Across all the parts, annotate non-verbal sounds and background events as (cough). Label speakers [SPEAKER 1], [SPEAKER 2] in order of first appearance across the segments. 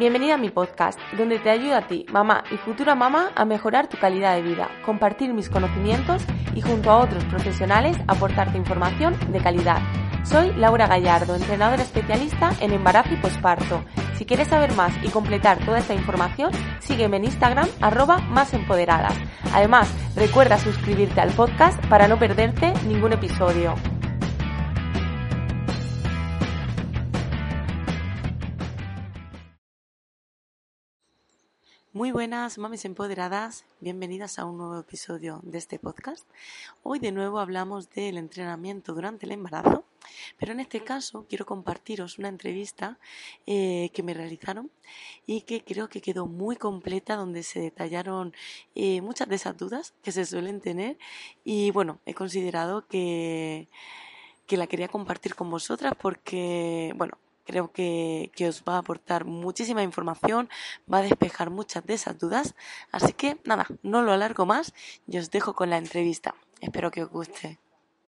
[SPEAKER 1] Bienvenida a mi podcast, donde te ayudo a ti, mamá y futura mamá, a mejorar tu calidad de vida, compartir mis conocimientos y junto a otros profesionales aportarte información de calidad. Soy Laura Gallardo, entrenadora especialista en embarazo y posparto. Si quieres saber más y completar toda esta información, sígueme en Instagram arroba más empoderadas. Además, recuerda suscribirte al podcast para no perderte ningún episodio. Muy buenas, mamis empoderadas, bienvenidas a un nuevo episodio de este podcast. Hoy de nuevo hablamos del entrenamiento durante el embarazo, pero en este caso quiero compartiros una entrevista eh, que me realizaron y que creo que quedó muy completa, donde se detallaron eh, muchas de esas dudas que se suelen tener y bueno, he considerado que, que la quería compartir con vosotras porque, bueno, Creo que, os va a aportar muchísima información, va a despejar muchas de esas dudas. Así que nada, no lo alargo más y os dejo con la entrevista. Espero que os guste.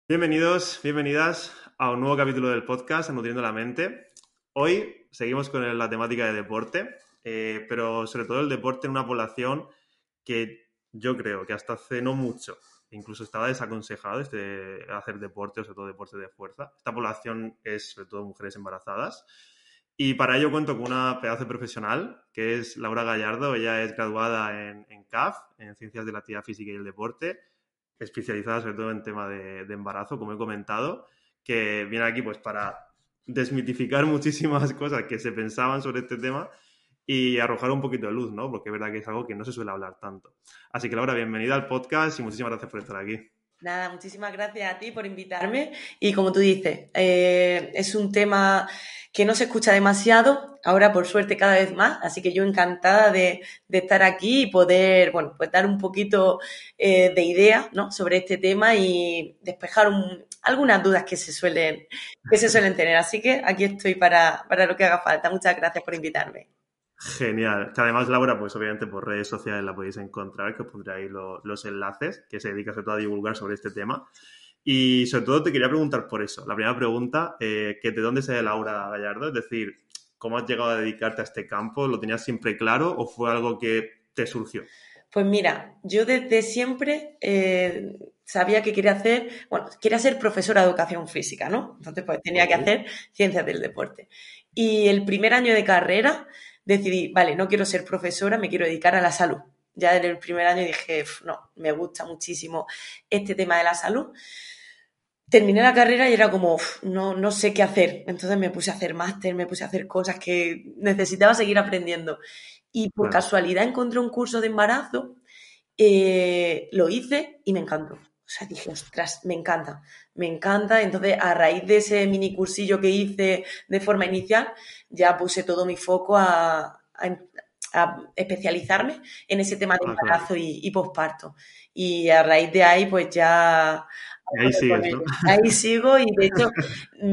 [SPEAKER 2] Bienvenidos, bienvenidas a un nuevo capítulo del podcast Nutriendo la Mente. Hoy seguimos con la temática de deporte, eh, pero sobre todo el deporte en una población que yo creo que hasta hace no mucho incluso estaba desaconsejado este, hacer deporte, sobre todo deporte de fuerza. Esta población es sobre todo mujeres embarazadas. Y para ello cuento con una pedazo profesional, que es Laura Gallardo. Ella es graduada en, CAF, en Ciencias de la Actividad Física y el Deporte, especializada sobre todo en tema de, de embarazo, como he comentado, que viene aquí pues para desmitificar (laughs) muchísimas cosas que se pensaban sobre este tema y arrojar un poquito de luz, ¿no? Porque es verdad que es algo que no se suele hablar tanto. Así que Laura, bienvenida al podcast y muchísimas gracias por estar aquí.
[SPEAKER 1] Nada, muchísimas gracias a ti por invitarme. Y como tú dices, eh, es un tema que no se escucha demasiado, ahora por suerte cada vez más, así que yo encantada de, estar aquí y poder, bueno, pues dar un poquito eh, de idea, ¿no? sobre este tema y despejar algunas dudas que se suelen, que se suelen tener. Así que aquí estoy para, para lo que haga falta. Muchas gracias por invitarme.
[SPEAKER 2] Genial. Que además, Laura, pues obviamente por redes sociales la podéis encontrar, que os pondré ahí los enlaces, que se dedica sobre todo a divulgar sobre este tema. Y sobre todo te quería preguntar por eso. La primera pregunta, eh, que ¿de dónde sale Laura Gallardo? Es decir, ¿cómo has llegado a dedicarte a este campo? ¿Lo tenías siempre claro o fue algo que te surgió?
[SPEAKER 1] Pues mira, yo desde siempre eh, sabía que quería hacer, bueno, quería ser profesora de educación física, ¿no? Entonces, pues tenía que hacer ciencias del deporte. Y el primer año de carrera decidí, vale, no quiero ser profesora, me quiero dedicar a la salud. Ya en el primer año dije, no, me gusta muchísimo este tema de la salud. Terminé la carrera y era como, no, no sé qué hacer. Entonces me puse a hacer máster, me puse a hacer cosas que necesitaba seguir aprendiendo. Y por casualidad encontré un curso de embarazo, eh, lo hice y me encantó. O sea, dije, ostras, me encanta, me encanta. Entonces, a raíz de ese mini cursillo que hice de forma inicial, ya puse todo mi foco a, especializarme en ese tema de ah, embarazo y, posparto. Y a raíz de ahí, pues ya...
[SPEAKER 2] Ahí, (laughs) sigues, ¿no?
[SPEAKER 1] ahí sigo y de hecho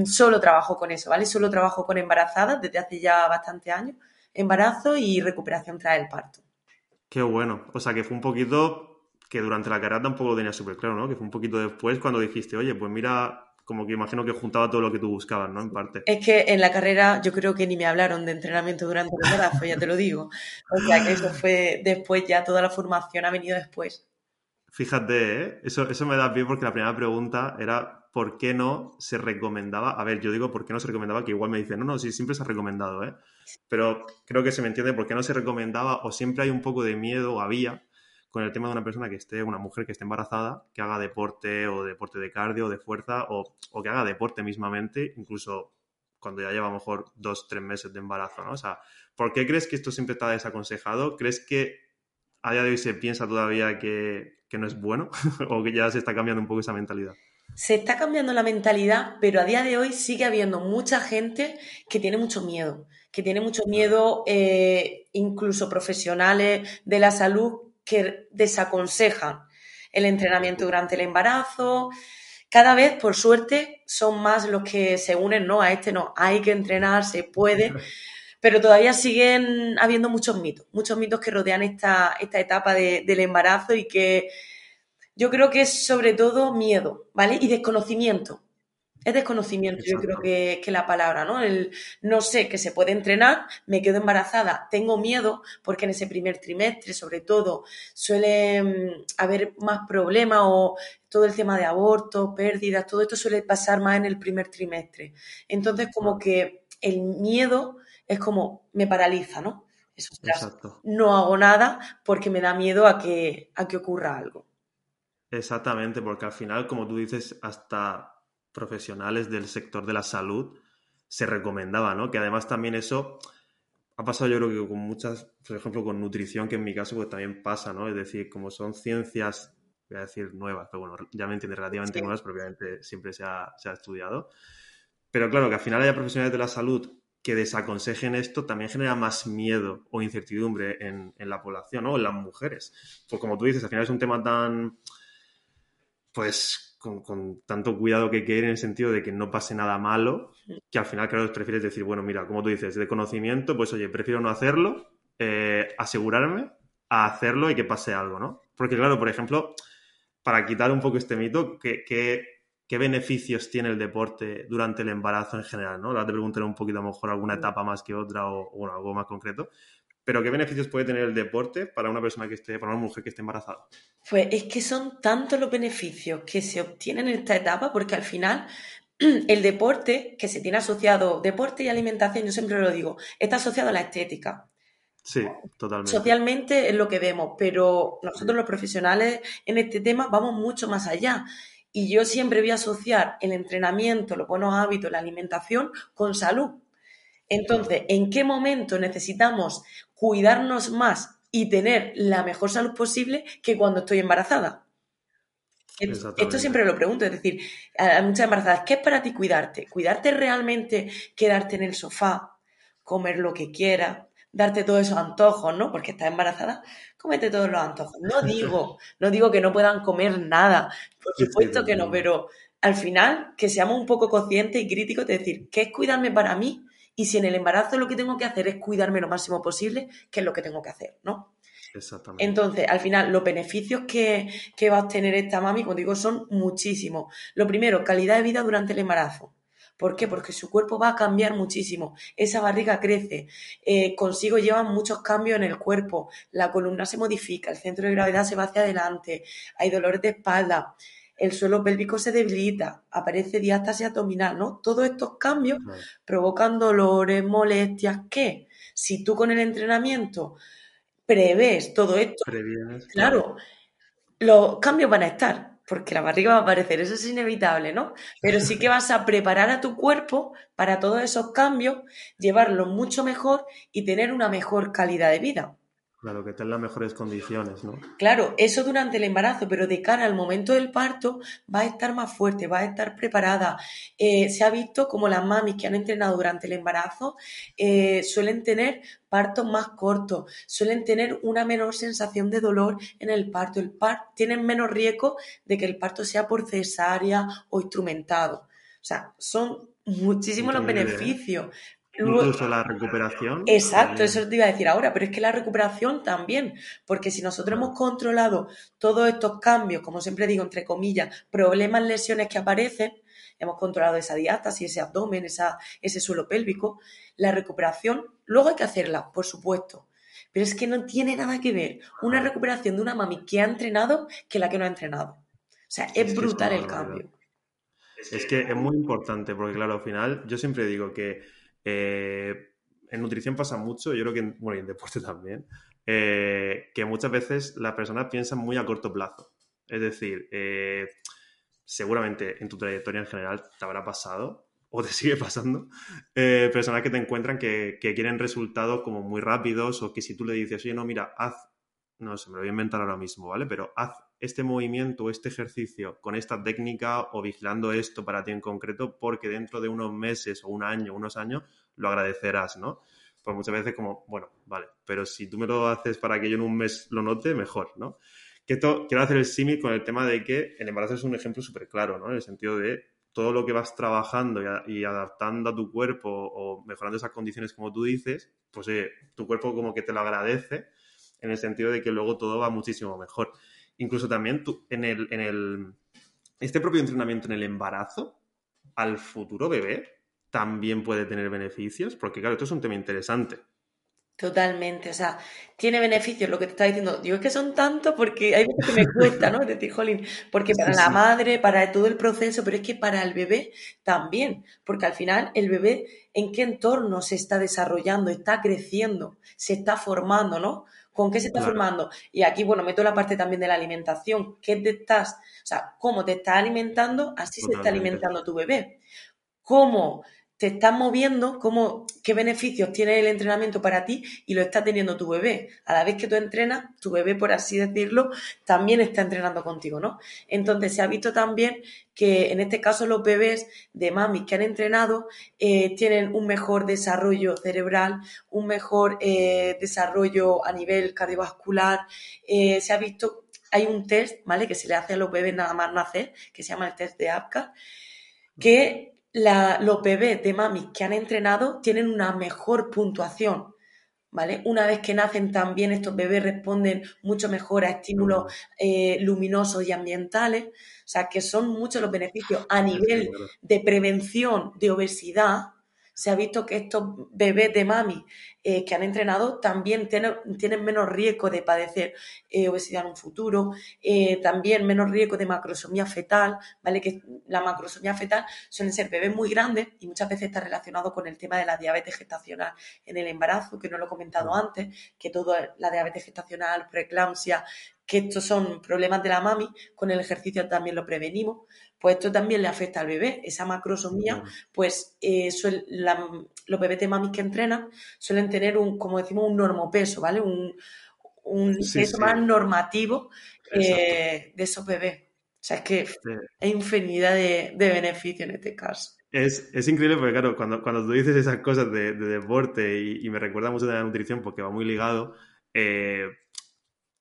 [SPEAKER 1] solo trabajo con eso, ¿vale? Solo trabajo con embarazadas desde hace ya bastante años. Embarazo y recuperación tras el parto.
[SPEAKER 2] Qué bueno. O sea que fue un poquito que durante la carrera tampoco lo tenía súper claro, ¿no? Que fue un poquito después cuando dijiste, oye, pues mira, como que imagino que juntaba todo lo que tú buscabas, ¿no? En parte.
[SPEAKER 1] Es que en la carrera yo creo que ni me hablaron de entrenamiento durante el embarazo, ya te lo digo. O sea, que eso fue después, ya toda la formación ha venido después.
[SPEAKER 2] Fíjate, ¿eh? eso, eso me da pie porque la primera pregunta era ¿por qué no se recomendaba? A ver, yo digo ¿por qué no se recomendaba? Que igual me dicen, no, no, sí, siempre se ha recomendado, ¿eh? Pero creo que se me entiende por qué no se recomendaba o siempre hay un poco de miedo o había con el tema de una persona que esté, una mujer que esté embarazada, que haga deporte o deporte de cardio o de fuerza o, que haga deporte mismamente, incluso cuando ya lleva a lo mejor dos, tres meses de embarazo, ¿no? O sea, ¿por qué crees que esto siempre está desaconsejado? ¿Crees que a día de hoy se piensa todavía que, que no es bueno (laughs) o que ya se está cambiando un poco esa mentalidad?
[SPEAKER 1] Se está cambiando la mentalidad, pero a día de hoy sigue habiendo mucha gente que tiene mucho miedo, que tiene mucho miedo, eh, incluso profesionales de la salud, que desaconsejan el entrenamiento durante el embarazo. Cada vez, por suerte, son más los que se unen, ¿no? A este no, hay que entrenar, se puede, (laughs) pero todavía siguen habiendo muchos mitos, muchos mitos que rodean esta, esta etapa del embarazo y que yo creo que es sobre todo miedo, ¿vale? Y desconocimiento. Es desconocimiento, yo creo que, que, la palabra, ¿no? El no sé que se puede entrenar, me quedo embarazada, tengo miedo, porque en ese primer trimestre, sobre todo, suele mm, haber más problemas o todo el tema de aborto, pérdidas, todo esto suele pasar más en el primer trimestre. Entonces, como que el miedo es como me paraliza, ¿no? Eso, Exacto. No hago nada porque me da miedo a que, a que ocurra algo.
[SPEAKER 2] Exactamente, porque al final, como tú dices, hasta profesionales del sector de la salud se recomendaba, ¿no? Que además también eso ha pasado yo creo que con muchas, por ejemplo, con nutrición, que en mi caso pues también pasa, ¿no? Es decir, como son ciencias, voy a decir nuevas, pero bueno, ya me entiendes, relativamente nuevas, pero obviamente siempre se ha, se ha estudiado. Pero claro, que al final haya profesionales de la salud que desaconsejen esto también genera más miedo o incertidumbre en, en la población, ¿no? En las mujeres. Pues como tú dices, al final es un tema tan, pues con, tanto cuidado que quede en el sentido de que no pase nada malo, que al final, claro, prefieres decir, bueno, mira, como tú dices, de conocimiento, pues oye, prefiero no hacerlo, eh, asegurarme a hacerlo y que pase algo, ¿no? Porque, claro, por ejemplo, para quitar un poco este mito, ¿qué, qué, beneficios tiene el deporte durante el embarazo en general, ¿no? Ahora te preguntaré un poquito a lo mejor alguna etapa más que otra o, o algo más concreto, pero ¿qué beneficios puede tener el deporte para una persona que esté, para una mujer que esté embarazada?
[SPEAKER 1] Pues es que son tantos los beneficios que se obtienen en esta etapa, porque al final (clears throat) el deporte que se tiene asociado, deporte y alimentación, yo siempre lo digo, está asociado a la estética.
[SPEAKER 2] Sí, totalmente.
[SPEAKER 1] Socialmente es lo que vemos, pero nosotros los profesionales en este tema vamos mucho más allá. Y yo siempre voy a asociar el entrenamiento, los buenos hábitos, la alimentación con salud. Entonces, ¿en qué momento necesitamos cuidarnos más y tener la mejor salud posible que cuando estoy embarazada? Esto siempre lo pregunto, es decir, a muchas embarazadas, ¿qué es para ti cuidarte? ¿Cuidarte realmente quedarte en el sofá, comer lo que quieras, darte todos esos antojos, ¿no? Porque estás embarazada, cómete todos los antojos. No (laughs) digo, no digo que no puedan comer nada, por supuesto que no, pero al final que seamos un poco conscientes y críticos de decir, ¿qué es cuidarme para mí? Y si en el embarazo lo que tengo que hacer es cuidarme lo máximo posible, ¿qué es lo que tengo que hacer? ¿no? Exactamente. Entonces, al final, los beneficios que, va a obtener esta mami, como digo, son muchísimos. Lo primero, calidad de vida durante el embarazo. ¿Por qué? Porque su cuerpo va a cambiar muchísimo. Esa barriga crece. Eh, consigo llevan muchos cambios en el cuerpo. La columna se modifica, el centro de gravedad se va hacia adelante. Hay dolores de espalda el suelo pélvico se debilita, aparece diástasis abdominal, ¿no? Todos estos cambios provocan dolores, molestias, ¿qué? Si tú con el entrenamiento prevés todo esto, claro, los cambios van a estar, porque la barriga va a aparecer, eso es inevitable, ¿no? Pero sí que vas a preparar a tu cuerpo para todos esos cambios, llevarlo mucho mejor y tener una mejor calidad de vida.
[SPEAKER 2] Claro, que estén las mejores condiciones, ¿no?
[SPEAKER 1] Claro, eso durante el embarazo, pero de cara al momento del parto va a estar más fuerte, va a estar preparada. Eh, se ha visto como las mamis que han entrenado durante el embarazo eh, suelen tener partos más cortos, suelen tener una menor sensación de dolor en el parto, el tienen menos riesgo de que el parto sea por cesárea o instrumentado. O sea, son muchísimos los beneficios,
[SPEAKER 2] Incluso la recuperación.
[SPEAKER 1] Exacto, eso te iba a decir ahora, pero es que la recuperación también, porque si nosotros hemos controlado todos estos cambios, como siempre digo, entre comillas, problemas, lesiones que aparecen, hemos controlado esa diástasis, ese abdomen, esa, ese suelo pélvico, la recuperación, luego hay que hacerla, por supuesto, pero es que no tiene nada que ver una recuperación de una mami que ha entrenado que la que no ha entrenado. O sea, es, brutal el cambio.
[SPEAKER 2] Es que es muy importante, porque claro, al final yo siempre digo que eh, en nutrición pasa mucho, yo creo que en, bueno, en deporte también, eh, que muchas veces las personas piensan muy a corto plazo. Es decir, eh, seguramente en tu trayectoria en general te habrá pasado o te (laughs) sigue pasando personas que te encuentran que, que, quieren resultados como muy rápidos o que si tú le dices, oye, no, mira, haz, no sé, me lo voy a inventar ahora mismo, ¿vale? Pero haz este movimiento, este ejercicio con esta técnica o vigilando esto para ti en concreto, porque dentro de unos meses o un año, unos años, lo agradecerás, ¿no? Pues muchas veces como, bueno, vale, pero si tú me lo haces para que yo en un mes lo note, mejor, ¿no? Que quiero hacer el símil con el tema de que el embarazo es un ejemplo súper claro, ¿no? En el sentido de todo lo que vas trabajando y, adaptando a tu cuerpo o mejorando esas condiciones como tú dices, pues tu cuerpo como que te lo agradece en el sentido de que luego todo va muchísimo mejor. Incluso también tú, en, el, en el, este propio entrenamiento en el embarazo, al futuro bebé también puede tener beneficios? Porque claro, esto es un tema interesante.
[SPEAKER 1] Totalmente, o sea, tiene beneficios lo que te está diciendo. Digo, es que son tantos porque hay veces que me cuesta, ¿no? (laughs) Decir, jolín, porque para la madre, para todo el proceso, pero es que para el bebé también, porque al final el bebé en qué entorno se está desarrollando, está creciendo, se está formando, ¿no? ¿Con qué se está formando? Y aquí, bueno, meto la parte también de la alimentación. ¿Qué te estás, o sea, cómo te estás alimentando, así se está alimentando tu bebé. ¿Cómo te estás moviendo, cómo, qué beneficios tiene el entrenamiento para ti y lo está teniendo tu bebé. A la vez que tú entrenas, tu bebé, por así decirlo, también está entrenando contigo, ¿no? Entonces se ha visto también que en este caso los bebés de mami que han entrenado eh, tienen un mejor desarrollo cerebral, un mejor eh, desarrollo a nivel cardiovascular. Eh, se ha visto, hay un test, ¿vale? Que se le hace a los bebés nada más nacer, que se llama el test de APCA, que los bebés de mami que han entrenado tienen una mejor puntuación, ¿vale? Una vez que nacen también estos bebés responden mucho mejor a estímulos eh, luminosos y ambientales, o sea que son muchos los beneficios a nivel de prevención de obesidad, se ha visto que estos bebés de mami eh, que han entrenado también tienen, tienen menos riesgo de padecer eh, obesidad en un futuro, eh, también menos riesgo de macrosomía fetal, ¿vale? Que la macrosomía fetal suelen ser bebés muy grandes y muchas veces está relacionado con el tema de la diabetes gestacional en el embarazo, que no lo he comentado antes, que toda la diabetes gestacional, preeclampsia, que estos son problemas de la mami, con el ejercicio también lo prevenimos, pues esto también le afecta al bebé. Esa macrosomía, pues eh, los bebés de mami que entrenan suelen tener un, como decimos, un normopeso, ¿vale? Un, peso más normativo eh, de esos bebés. O sea, es que hay infinidad de, beneficios en este caso.
[SPEAKER 2] Es, increíble porque, claro, cuando, cuando tú dices esas cosas de, deporte y, me recuerda mucho de la nutrición porque va muy ligado, eh,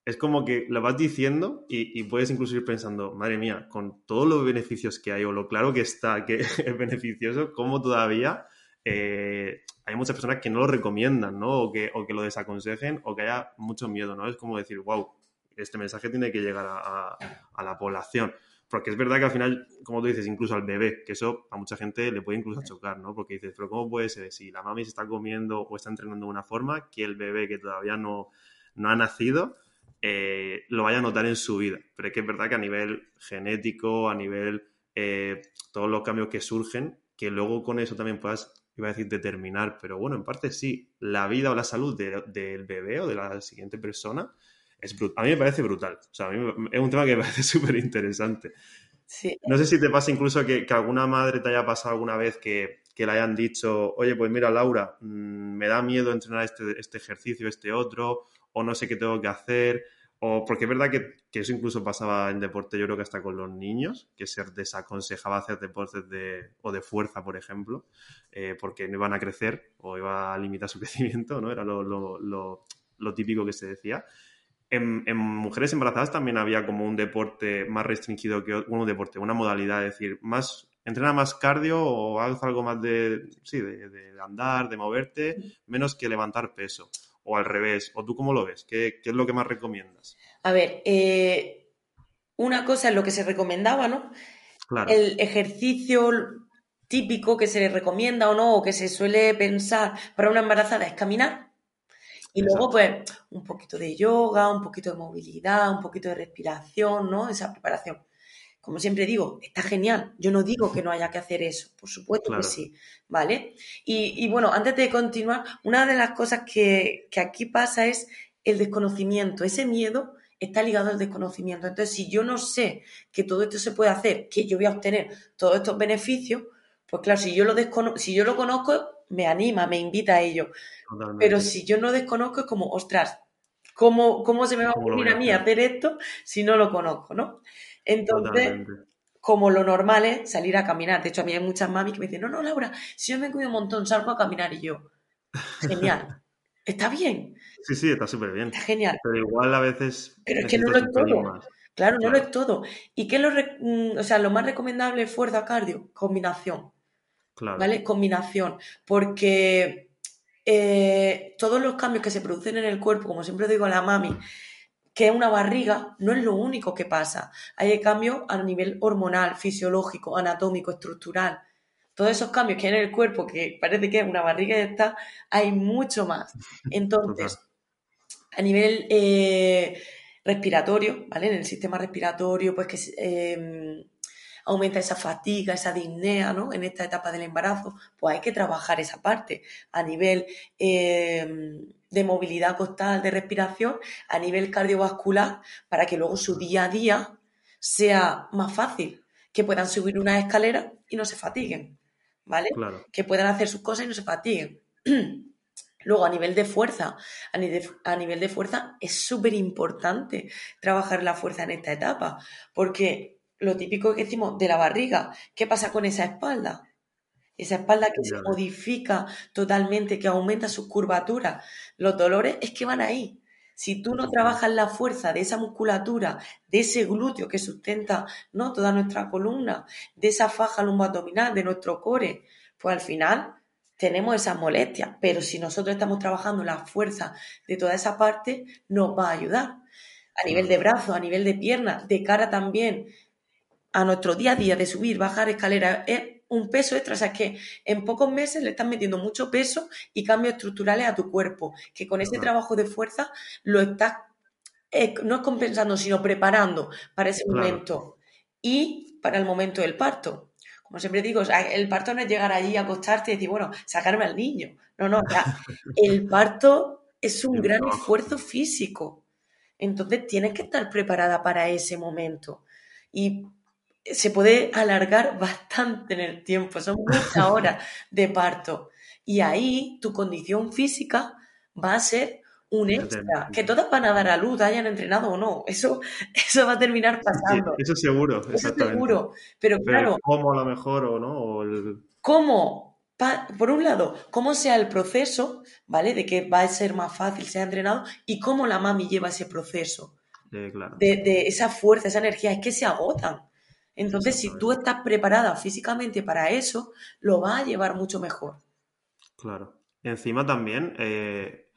[SPEAKER 2] es como que lo vas diciendo y, puedes incluso ir pensando, madre mía, con todos los beneficios que hay o lo claro que está que (laughs) es beneficioso, ¿cómo todavía eh, hay muchas personas que no lo recomiendan, ¿no? O que, o que lo desaconsejen o que haya mucho miedo, ¿no? Es como decir, wow, este mensaje tiene que llegar a, la población. Porque es verdad que al final, como tú dices, incluso al bebé, que eso a mucha gente le puede incluso chocar, ¿no? Porque dices, pero ¿cómo puede ser si la mami se está comiendo o está entrenando de una forma que el bebé que todavía no, no ha nacido eh, lo vaya a notar en su vida. Pero es que es verdad que a nivel genético, a nivel eh, todos los cambios que surgen, que luego con eso también puedas, iba a decir, determinar, pero bueno, en parte sí, la vida o la salud del bebé o de la siguiente persona es A mí me parece brutal. O sea, a mí es un tema que me (laughs) parece súper interesante. No sé si te pasa incluso que, alguna madre te haya pasado alguna vez que, le hayan dicho, oye, pues mira, Laura, mm, me da miedo entrenar este, este ejercicio, este otro, o no sé qué tengo que hacer, o porque es verdad que, eso incluso pasaba en deporte, yo creo que hasta con los niños, que se desaconsejaba hacer deportes de, o de fuerza, por ejemplo, eh, porque no iban a crecer o iba a limitar su (laughs) crecimiento, ¿no? Era lo, típico que se decía. En, mujeres embarazadas también había como un deporte más restringido que un deporte, una modalidad, es decir, más entrena más cardio o haz algo más de, sí, de andar, de moverte, menos que levantar peso o al revés? ¿O tú cómo lo ves? ¿Qué, es lo que más recomiendas?
[SPEAKER 1] A ver, eh, una cosa es lo que se recomendaba, ¿no? Claro. El ejercicio típico que se recomienda o no, o que se suele pensar para una embarazada es caminar. Y luego, pues, un poquito de yoga, un poquito de movilidad, un poquito de respiración, ¿no? Esa preparación como siempre digo, está genial. Yo no digo que no haya que hacer eso, por supuesto que sí, ¿vale? Y, bueno, antes de continuar, una de las cosas que, aquí pasa es el desconocimiento. Ese miedo está ligado al desconocimiento. Entonces, si yo no sé que todo esto se puede hacer, que yo voy a obtener todos estos beneficios, pues claro, si yo lo, si yo lo conozco, me anima, me invita a ello. Pero si yo no desconozco, es como, ostras, ¿cómo, cómo se me va a ocurrir a mí hacer esto si no lo conozco, ¿no? Entonces, como lo normal es salir a caminar. De hecho, a mí hay muchas mamis que me dicen, no, no, Laura, si yo me cuido un montón, salgo a caminar y yo, genial. (laughs) Está bien.
[SPEAKER 2] Sí, sí, está súper bien.
[SPEAKER 1] Está genial.
[SPEAKER 2] Pero igual a veces.
[SPEAKER 1] Pero es que no lo es todo. Claro, no lo es todo. ¿Y qué es lo, mm, o sea, lo más recomendable es fuerza cardio? Combinación. Claro. ¿Vale? Combinación. Porque eh, todos los cambios que se producen en el cuerpo, como siempre digo a la mami, que una barriga no es lo único que pasa. Hay cambios a nivel hormonal, fisiológico, anatómico, estructural. todos esos cambios que hay en el cuerpo, que parece que es una barriga y está, hay mucho más. (laughs) Entonces, a nivel eh, respiratorio, ¿vale? En el sistema respiratorio, pues que eh, aumenta esa fatiga, esa disnea, ¿no? En esta etapa del embarazo, pues hay que trabajar esa parte a nivel eh, de movilidad costal, de respiración, a nivel cardiovascular, para que luego su día a día sea más fácil, que puedan subir una escalera y no se fatiguen, ¿vale? Que puedan hacer sus cosas y no se fatiguen. (clears throat) Luego, a nivel de fuerza, a nivel, de fuerza es súper importante trabajar la fuerza en esta etapa, porque lo típico que decimos de la barriga, ¿qué pasa con esa espalda? Esa espalda que se modifica totalmente, que aumenta su curvatura. Los dolores es que van ahí. Si tú no trabajas la fuerza de esa musculatura, de ese glúteo que sustenta ¿no? toda nuestra columna, de esa faja lumboabdominal, de nuestro core, pues al final tenemos esas molestias. Pero si nosotros estamos trabajando la fuerza de toda esa parte, nos va a ayudar. A nivel de brazo, a nivel de pierna, de cara también, a nuestro día a día de subir, bajar escaleras, es un peso extra. O sea, que en pocos meses le estás metiendo mucho peso y cambios estructurales a tu cuerpo, que con ese trabajo de fuerza lo estás, eh, no es compensando, sino preparando para ese momento y para el momento del parto. Como siempre digo, el parto no es llegar allí, acostarte y decir, bueno, sacarme al niño. No, no, (laughs) el parto es un gran esfuerzo físico. Entonces tienes que estar preparada para ese momento. Y se puede alargar bastante en el tiempo, son muchas (laughs) horas de parto. Y ahí tu condición física va a ser un extra, que todas van a dar a luz, hayan entrenado o no. Eso, (laughs) eso va a terminar pasando.
[SPEAKER 2] eso seguro,
[SPEAKER 1] eso seguro. Pero, claro.
[SPEAKER 2] ¿Cómo a lo mejor o no?
[SPEAKER 1] ¿Cómo? por un lado, cómo sea el proceso, ¿vale? De que va a ser más fácil, sea entrenado, y cómo la mami lleva ese proceso.
[SPEAKER 2] claro.
[SPEAKER 1] de, de, esa fuerza, esa energía, es que se agotan. Entonces, si tú estás preparada físicamente para eso, lo vas a llevar mucho mejor.
[SPEAKER 2] Claro. Encima también, eh,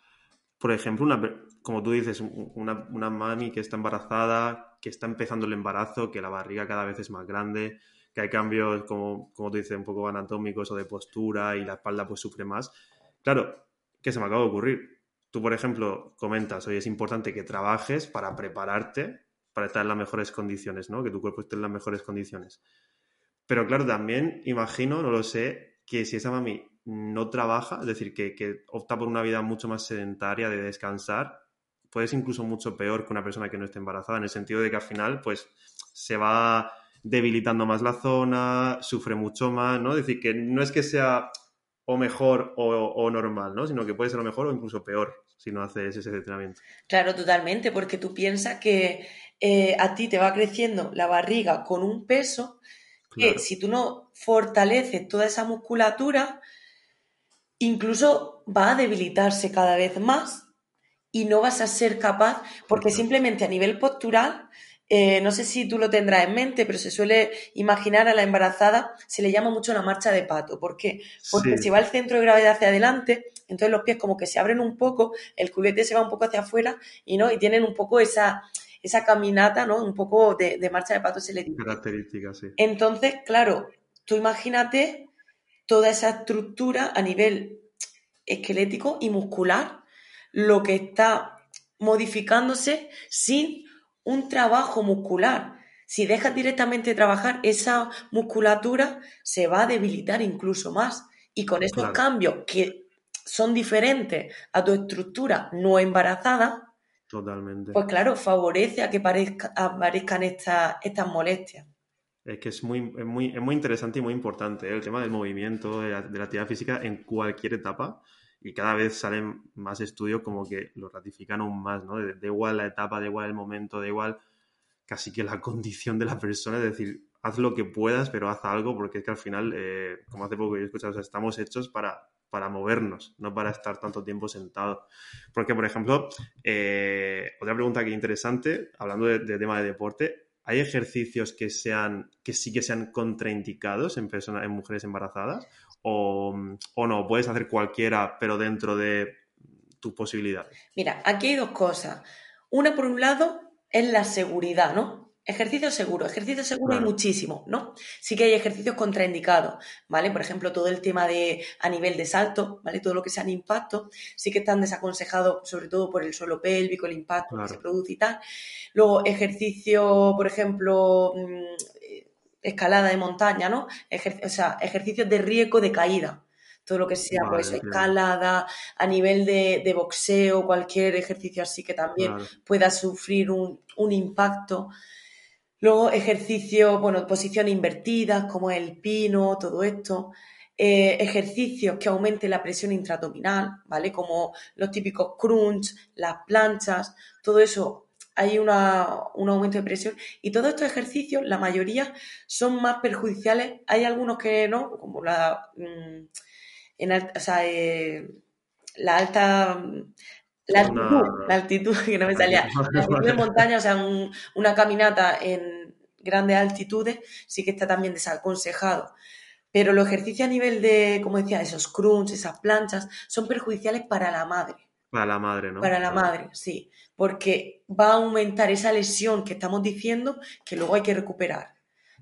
[SPEAKER 2] por ejemplo, una, como tú dices, una, una, mami que está embarazada, que está empezando el embarazo, que la barriga cada vez es más grande, que hay cambios, como, como tú dices, un poco anatómicos o de postura y la espalda pues sufre más. Claro, ¿qué se me acaba de ocurrir? Tú, por ejemplo, comentas, hoy es importante que trabajes para prepararte para estar en las mejores condiciones, ¿no? Que tu cuerpo esté en las mejores condiciones. Pero claro, también imagino, no lo sé, que si esa mami no trabaja, es decir, que, opta por una vida mucho más sedentaria, de descansar, puede ser incluso mucho peor que una persona que no esté embarazada, en el sentido de que al final, pues, se va debilitando más la zona, sufre mucho más, ¿no? Es decir, que no es que sea o mejor o, normal, ¿no? Sino que puede ser lo mejor o incluso peor si no haces ese entrenamiento.
[SPEAKER 1] Claro, totalmente, porque tú piensas que eh, a ti te va creciendo la barriga con un peso que si tú no fortaleces toda esa musculatura, incluso va a debilitarse cada vez más y no vas a ser capaz, porque simplemente a nivel postural, eh, no sé si tú lo tendrás en mente, pero se suele imaginar a la embarazada, se le llama mucho la marcha de pato. ¿Por qué? Porque si va el centro de gravedad hacia adelante, entonces los pies como que se abren un poco, el culete se va un poco hacia afuera y, ¿no? y tienen un poco esa, esa caminata, ¿no? Un poco de, marcha de pato se le
[SPEAKER 2] dice. Sí.
[SPEAKER 1] Entonces, claro, tú imagínate toda esa estructura a nivel esquelético y muscular, lo que está modificándose sin un trabajo muscular. Si dejas directamente de trabajar, esa musculatura se va a debilitar incluso más. Y con estos cambios que son diferentes a tu estructura no embarazada,
[SPEAKER 2] Totalmente.
[SPEAKER 1] Pues claro, favorece a que aparezcan estas molestias.
[SPEAKER 2] Es que es muy, muy, muy interesante y muy importante ¿eh? el tema del movimiento, de la, actividad física en cualquier etapa. Y cada vez salen más estudios como que lo ratifican aún más, ¿no? Da igual la etapa, da igual el momento, da igual casi que la (laughs) condición de la persona. Es decir, haz lo que puedas, pero haz algo, porque es que al final, eh, como hace poco yo he escuchado, estamos hechos para, para movernos, no para estar tanto tiempo sentado. Porque, por ejemplo, eh, otra pregunta que es interesante, hablando de, tema de deporte, ¿hay ejercicios que sean, que sí que sean contraindicados en personas, en mujeres embarazadas? O, o no, puedes hacer cualquiera, pero dentro de tus posibilidades.
[SPEAKER 1] Mira, aquí hay dos cosas. Una, por un lado, es la seguridad, ¿no? Ejercicio seguro, ejercicio seguro hay muchísimo, ¿no? Sí que hay ejercicios contraindicados, ¿vale? Por ejemplo, todo el tema de a nivel de salto, ¿vale? Todo lo que sea en impacto, sí que están desaconsejados, sobre todo por el suelo pélvico, el impacto que se produce y tal. Luego, ejercicio, por ejemplo, mm, escalada de montaña, ¿no? o sea, ejercicios de riesgo de caída, todo lo que sea, pues escalada, a nivel de, boxeo, cualquier ejercicio así que también pueda sufrir un, un, impacto. Luego ejercicios, bueno, posiciones invertidas, como el pino, todo esto. Eh, ejercicios que aumenten la presión intraabdominal, ¿vale? Como los típicos crunch, las planchas, todo eso hay un aumento de presión y todos estos ejercicios, la mayoría, son más perjudiciales. Hay algunos que no, como la, mm, o sea, eh, la alta la altitud, la altitud, (laughs) que no me salía. La (laughs) altitud de montaña, o sea, una caminata en grandes altitudes, sí que está también desaconsejado. Pero los ejercicios a nivel de, como decía, esos crunch, esas planchas, son perjudiciales para la madre.
[SPEAKER 2] Para la madre, ¿no?
[SPEAKER 1] Para la madre, sí. Porque va a aumentar esa lesión que estamos diciendo que luego hay que recuperar.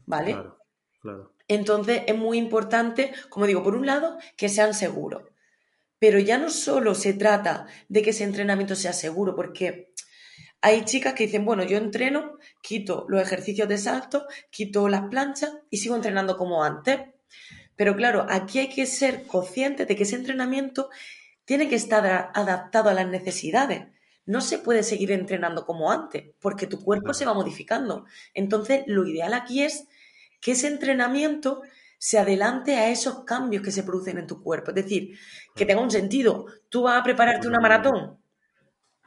[SPEAKER 1] ¿Vale? Claro, claro. Entonces es muy importante, como digo, por un lado, que sean seguros. Pero ya no solo se trata de que ese entrenamiento sea seguro, porque hay chicas que dicen, bueno, yo entreno, quito los ejercicios de salto, quito las planchas y sigo entrenando como antes. Pero claro, aquí hay que ser consciente de que ese entrenamiento tiene que estar adaptado a las necesidades. No se puede seguir entrenando como antes, porque tu cuerpo se va modificando. Entonces, lo ideal aquí es que ese entrenamiento se adelante a esos cambios que se producen en tu cuerpo. Es decir, que tenga un sentido. Tú vas a prepararte una maratón,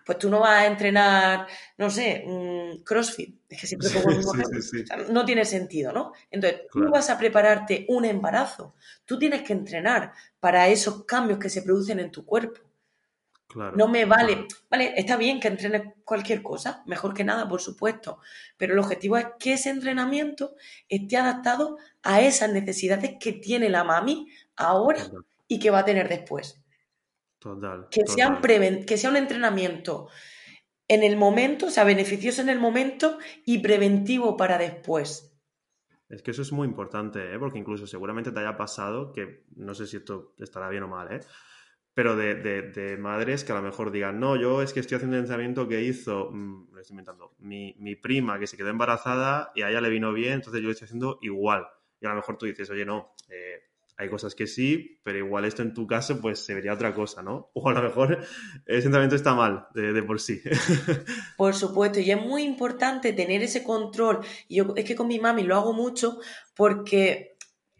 [SPEAKER 1] pues tú no vas a entrenar, no sé, CrossFit. Es que siempre pongo no tiene sentido, ¿no? Entonces, tú vas a prepararte un embarazo. Tú tienes que entrenar para esos cambios que se producen en tu cuerpo. No me vale, vale, está bien que entrenes cualquier cosa, mejor que nada, por supuesto, pero el objetivo es que ese entrenamiento esté adaptado a esas necesidades que tiene la mami ahora y que va a tener después.
[SPEAKER 2] Total.
[SPEAKER 1] Que, Sea que sea un entrenamiento en el momento, o sea, beneficioso en el momento y preventivo para después.
[SPEAKER 2] Es que eso es muy importante, ¿eh? porque incluso seguramente te haya pasado, que no sé si esto estará bien o mal, ¿eh? Pero de, madres que a lo mejor digan, no, yo es que estoy haciendo un entrenamiento que hizo, mm, lo estoy inventando, mi, mi, prima que se quedó embarazada y a ella le vino bien, entonces yo lo estoy haciendo igual. Y a lo mejor tú dices, oye, no, eh, hay cosas que sí, pero igual esto en tu caso pues se vería otra cosa, ¿no? (laughs) O a lo mejor el entrenamiento está mal de, por sí. (laughs)
[SPEAKER 1] Por supuesto, y es muy importante tener ese control. Yo es que con mi mami lo hago mucho porque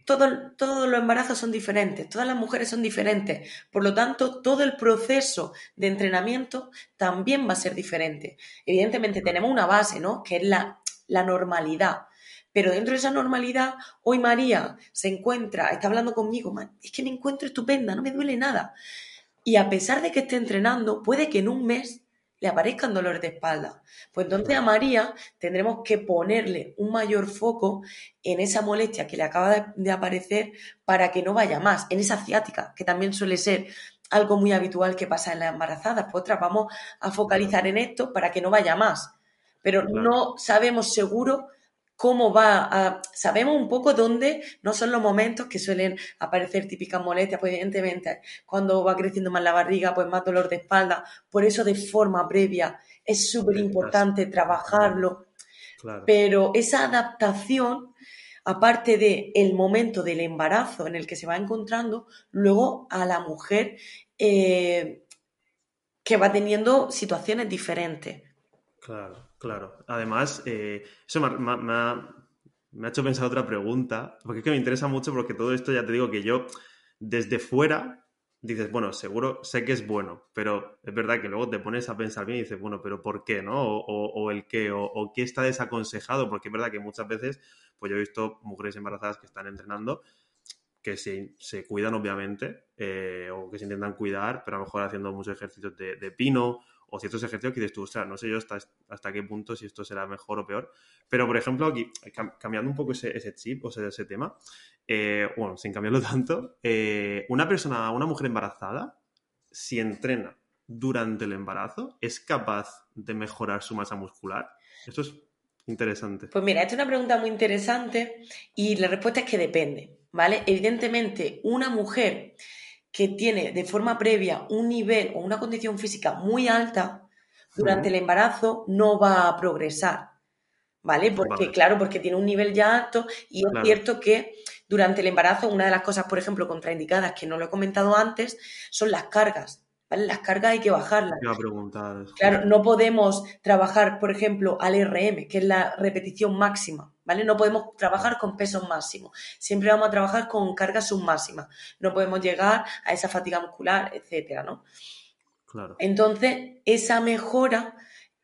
[SPEAKER 1] todo, todos los embarazos son diferentes, todas las mujeres son diferentes. Por lo tanto, todo el proceso de entrenamiento también va a ser diferente. Evidentemente tenemos una base, ¿no? Que es la, la normalidad. Pero dentro de esa normalidad, hoy María se encuentra, está hablando conmigo, es que me encuentro estupenda, no me duele nada. Y a pesar de que esté entrenando, puede que en un mes le aparezcan dolores de espalda. Pues entonces a María tendremos que ponerle un mayor foco en esa molestia que le acaba de, aparecer para que no vaya más, en esa ciática, que también suele ser algo muy habitual que pasa en las embarazadas. Pues otras vamos a focalizar en esto para que no vaya más. Pero no sabemos seguro cómo va a... Sabemos un poco dónde no son los momentos que suelen aparecer típicas molestias, pues evidentemente cuando va creciendo más la barriga, pues más dolor de espalda, por eso de forma previa es súper importante trabajarlo, pero esa adaptación, aparte de el momento del embarazo en el que se va encontrando, luego a la mujer eh, que va teniendo situaciones diferentes.
[SPEAKER 2] Claro. Claro. Además, eh, eso me, ha, hecho pensar otra pregunta, porque es que me interesa mucho porque todo esto ya te digo que yo desde fuera dices, bueno, seguro sé que es bueno, pero es verdad que luego te pones a pensar bien y dices, bueno, pero ¿por qué, no? O, el qué, o, qué está desaconsejado, porque es verdad que muchas veces, pues yo he visto mujeres embarazadas que están entrenando que se, se cuidan obviamente, eh, o que se intentan cuidar, pero a lo mejor haciendo muchos ejercicios de, de pino o ciertos ejercicios que dices tú, o sea, no sé yo hasta, hasta qué punto si esto será mejor o peor. Pero, por ejemplo, aquí, cambiando un poco ese, chip, o ese tema, eh, bueno, sin cambiarlo (laughs) tanto, eh, una persona, una mujer embarazada, si entrena durante el embarazo, ¿es capaz de mejorar su masa muscular? Esto es Interesante.
[SPEAKER 1] Pues mira, esta es una pregunta muy interesante y la respuesta es que depende, ¿vale? Evidentemente, una mujer que tiene de forma previa un nivel o una condición física muy alta, durante el embarazo no va a progresar, ¿vale? Porque, claro, porque tiene un nivel ya alto y es cierto que durante el embarazo una de las cosas, por ejemplo, contraindicadas, que no lo he comentado antes, son las cargas. ¿Vale? Las cargas hay que bajarlas.
[SPEAKER 2] Iba a preguntar.
[SPEAKER 1] Claro, no podemos trabajar, por ejemplo, al RM, que es la repetición máxima, ¿vale? No podemos trabajar con pesos máximos. Siempre vamos a trabajar con cargas submáximas. No podemos llegar a esa fatiga muscular, etcétera, ¿no?
[SPEAKER 2] Claro.
[SPEAKER 1] Entonces, esa mejora